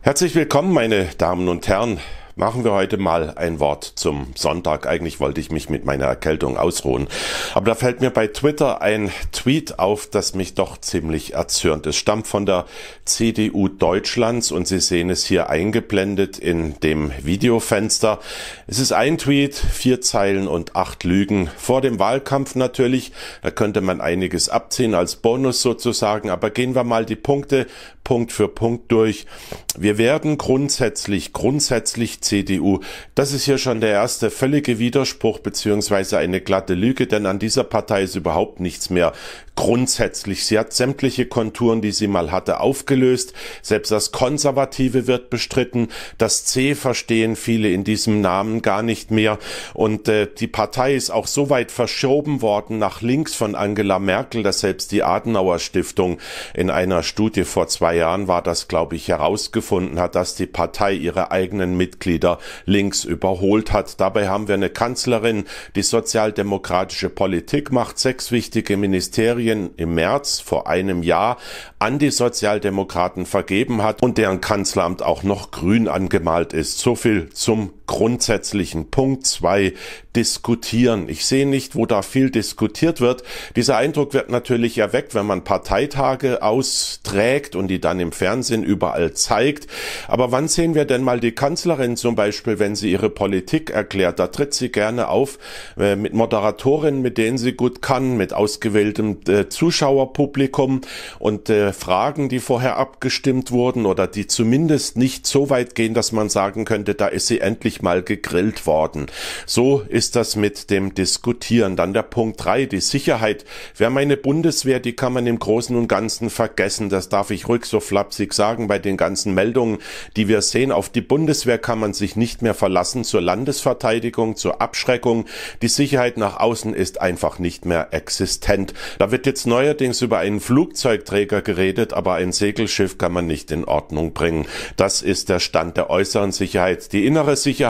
Herzlich willkommen, meine Damen und Herren. Machen wir heute mal ein Wort zum Sonntag. Eigentlich wollte ich mich mit meiner Erkältung ausruhen. Aber da fällt mir bei Twitter ein Tweet auf, das mich doch ziemlich erzürnt. Es stammt von der CDU Deutschlands und Sie sehen es hier eingeblendet in dem Videofenster. Es ist ein Tweet, vier Zeilen und acht Lügen. Vor dem Wahlkampf natürlich. Da könnte man einiges abziehen als Bonus sozusagen. Aber gehen wir mal die Punkte Punkt für Punkt durch. Wir werden grundsätzlich, grundsätzlich CDU. Das ist hier schon der erste völlige Widerspruch beziehungsweise eine glatte Lüge, denn an dieser Partei ist überhaupt nichts mehr grundsätzlich. Sie hat sämtliche Konturen, die sie mal hatte, aufgelöst. Selbst das Konservative wird bestritten. Das C verstehen viele in diesem Namen gar nicht mehr. Und äh, die Partei ist auch so weit verschoben worden nach links von Angela Merkel, dass selbst die Adenauer Stiftung in einer Studie vor zwei Jahren war das, glaube ich, herausgefunden hat, dass die Partei ihre eigenen Mitglieder links überholt hat. Dabei haben wir eine Kanzlerin, die sozialdemokratische Politik macht, sechs wichtige Ministerien im März vor einem Jahr an die Sozialdemokraten vergeben hat und deren Kanzleramt auch noch grün angemalt ist. So viel zum grundsätzlichen Punkt zwei diskutieren. Ich sehe nicht, wo da viel diskutiert wird. Dieser Eindruck wird natürlich erweckt, wenn man Parteitage austrägt und die dann im Fernsehen überall zeigt. Aber wann sehen wir denn mal die Kanzlerin zum Beispiel, wenn sie ihre Politik erklärt? Da tritt sie gerne auf äh, mit Moderatorinnen, mit denen sie gut kann, mit ausgewähltem äh, Zuschauerpublikum und äh, Fragen, die vorher abgestimmt wurden oder die zumindest nicht so weit gehen, dass man sagen könnte, da ist sie endlich mal gegrillt worden. So ist das mit dem Diskutieren. Dann der Punkt drei, die Sicherheit. Wer meine Bundeswehr, die kann man im Großen und Ganzen vergessen. Das darf ich ruhig so flapsig sagen bei den ganzen Meldungen, die wir sehen. Auf die Bundeswehr kann man sich nicht mehr verlassen zur Landesverteidigung, zur Abschreckung. Die Sicherheit nach außen ist einfach nicht mehr existent. Da wird jetzt neuerdings über einen Flugzeugträger geredet, aber ein Segelschiff kann man nicht in Ordnung bringen. Das ist der Stand der äußeren Sicherheit. Die innere Sicherheit,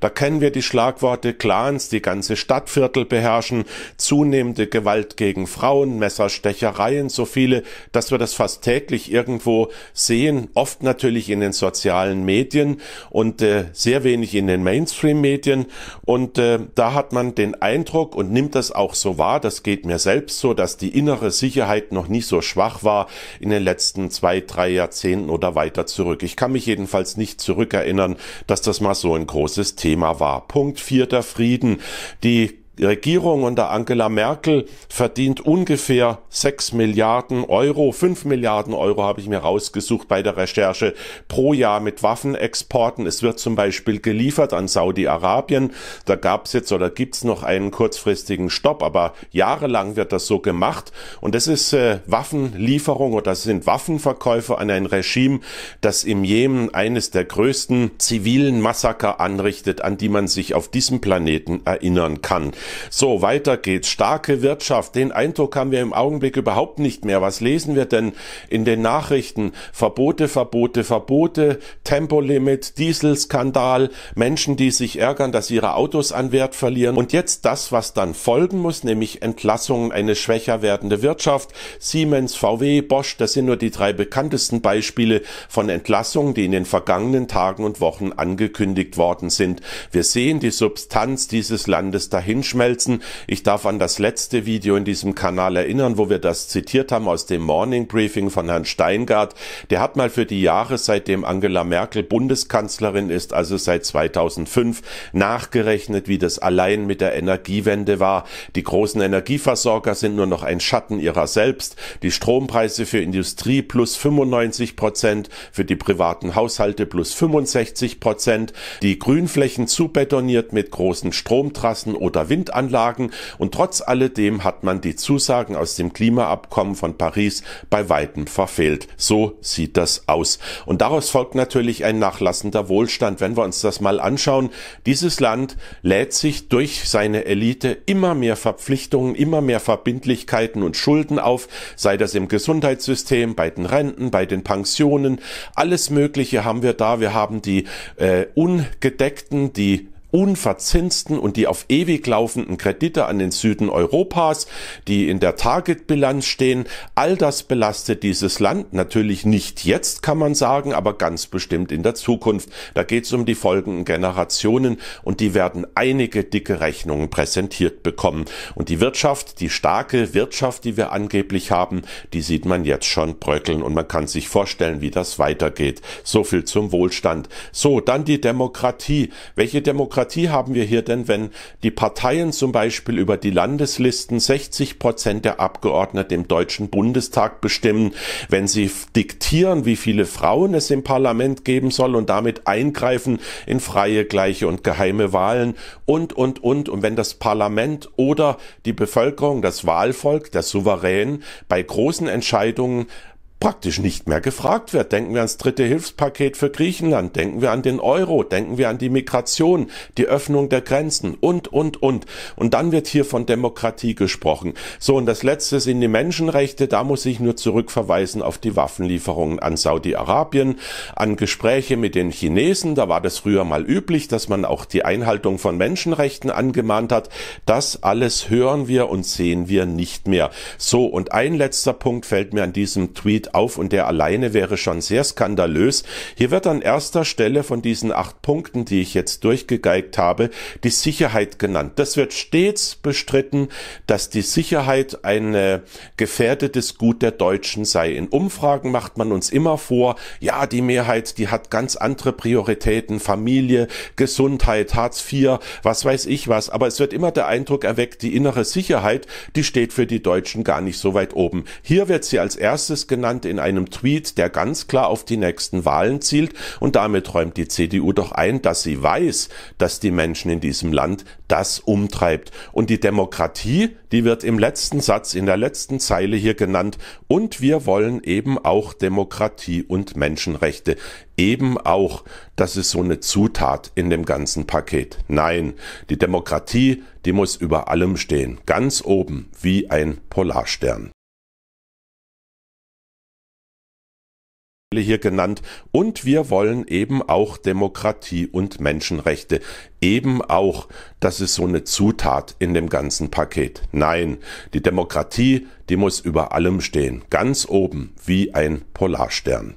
da kennen wir die Schlagworte Clans, die ganze Stadtviertel beherrschen, zunehmende Gewalt gegen Frauen, Messerstechereien, so viele, dass wir das fast täglich irgendwo sehen, oft natürlich in den sozialen Medien und äh, sehr wenig in den Mainstream-Medien. Und äh, da hat man den Eindruck und nimmt das auch so wahr, das geht mir selbst so, dass die innere Sicherheit noch nie so schwach war in den letzten zwei, drei Jahrzehnten oder weiter zurück. Ich kann mich jedenfalls nicht zurückerinnern, dass das mal so ein großes Thema war. Punkt vier, der Frieden. Die Regierung unter Angela Merkel verdient ungefähr 6 Milliarden Euro, 5 Milliarden Euro habe ich mir rausgesucht bei der Recherche pro Jahr mit Waffenexporten. Es wird zum Beispiel geliefert an Saudi-Arabien. Da gab es jetzt oder gibt es noch einen kurzfristigen Stopp, aber jahrelang wird das so gemacht. Und das ist äh, Waffenlieferung oder das sind Waffenverkäufe an ein Regime, das im Jemen eines der größten zivilen Massaker anrichtet, an die man sich auf diesem Planeten erinnern kann. So, weiter geht's. Starke Wirtschaft. Den Eindruck haben wir im Augenblick überhaupt nicht mehr. Was lesen wir denn in den Nachrichten? Verbote, Verbote, Verbote, Tempolimit, Dieselskandal, Menschen, die sich ärgern, dass ihre Autos an Wert verlieren. Und jetzt das, was dann folgen muss, nämlich Entlassungen, eine schwächer werdende Wirtschaft. Siemens, VW, Bosch, das sind nur die drei bekanntesten Beispiele von Entlassungen, die in den vergangenen Tagen und Wochen angekündigt worden sind. Wir sehen die Substanz dieses Landes dahin schmelzen. Ich darf an das letzte Video in diesem Kanal erinnern, wo wir das zitiert haben aus dem Morning Briefing von Herrn Steingart. Der hat mal für die Jahre, seitdem Angela Merkel Bundeskanzlerin ist, also seit 2005, nachgerechnet, wie das allein mit der Energiewende war. Die großen Energieversorger sind nur noch ein Schatten ihrer selbst. Die Strompreise für Industrie plus 95 Prozent, für die privaten Haushalte plus 65 Prozent, die Grünflächen zubetoniert mit großen Stromtrassen oder Wind Windanlagen und trotz alledem hat man die Zusagen aus dem Klimaabkommen von Paris bei weitem verfehlt. So sieht das aus. Und daraus folgt natürlich ein nachlassender Wohlstand. Wenn wir uns das mal anschauen, dieses Land lädt sich durch seine Elite immer mehr Verpflichtungen, immer mehr Verbindlichkeiten und Schulden auf, sei das im Gesundheitssystem, bei den Renten, bei den Pensionen, alles Mögliche haben wir da. Wir haben die äh, ungedeckten, die unverzinsten und die auf ewig laufenden Kredite an den Süden Europas, die in der Target-Bilanz stehen. All das belastet dieses Land. Natürlich nicht jetzt, kann man sagen, aber ganz bestimmt in der Zukunft. Da geht es um die folgenden Generationen und die werden einige dicke Rechnungen präsentiert bekommen. Und die Wirtschaft, die starke Wirtschaft, die wir angeblich haben, die sieht man jetzt schon bröckeln und man kann sich vorstellen, wie das weitergeht. So viel zum Wohlstand. So, dann die Demokratie. Welche Demokratie haben wir hier denn, wenn die Parteien zum Beispiel über die Landeslisten 60 Prozent der Abgeordneten im Deutschen Bundestag bestimmen, wenn sie diktieren, wie viele Frauen es im Parlament geben soll und damit eingreifen in freie, gleiche und geheime Wahlen und, und, und. Und wenn das Parlament oder die Bevölkerung, das Wahlvolk, der Souverän bei großen Entscheidungen praktisch nicht mehr gefragt wird. Denken wir ans dritte Hilfspaket für Griechenland, denken wir an den Euro, denken wir an die Migration, die Öffnung der Grenzen und, und, und. Und dann wird hier von Demokratie gesprochen. So, und das letzte sind die Menschenrechte. Da muss ich nur zurückverweisen auf die Waffenlieferungen an Saudi-Arabien, an Gespräche mit den Chinesen. Da war das früher mal üblich, dass man auch die Einhaltung von Menschenrechten angemahnt hat. Das alles hören wir und sehen wir nicht mehr. So, und ein letzter Punkt fällt mir an diesem Tweet auf und der alleine wäre schon sehr skandalös. Hier wird an erster Stelle von diesen acht Punkten, die ich jetzt durchgegeigt habe, die Sicherheit genannt. Das wird stets bestritten, dass die Sicherheit ein äh, gefährdetes Gut der Deutschen sei. In Umfragen macht man uns immer vor, ja, die Mehrheit, die hat ganz andere Prioritäten, Familie, Gesundheit, Hartz IV, was weiß ich was, aber es wird immer der Eindruck erweckt, die innere Sicherheit, die steht für die Deutschen gar nicht so weit oben. Hier wird sie als erstes genannt, in einem Tweet, der ganz klar auf die nächsten Wahlen zielt und damit räumt die CDU doch ein, dass sie weiß, dass die Menschen in diesem Land das umtreibt. Und die Demokratie, die wird im letzten Satz, in der letzten Zeile hier genannt und wir wollen eben auch Demokratie und Menschenrechte. Eben auch, das ist so eine Zutat in dem ganzen Paket. Nein, die Demokratie, die muss über allem stehen, ganz oben wie ein Polarstern. Hier genannt und wir wollen eben auch Demokratie und Menschenrechte. Eben auch, das ist so eine Zutat in dem ganzen Paket. Nein, die Demokratie, die muss über allem stehen, ganz oben wie ein Polarstern.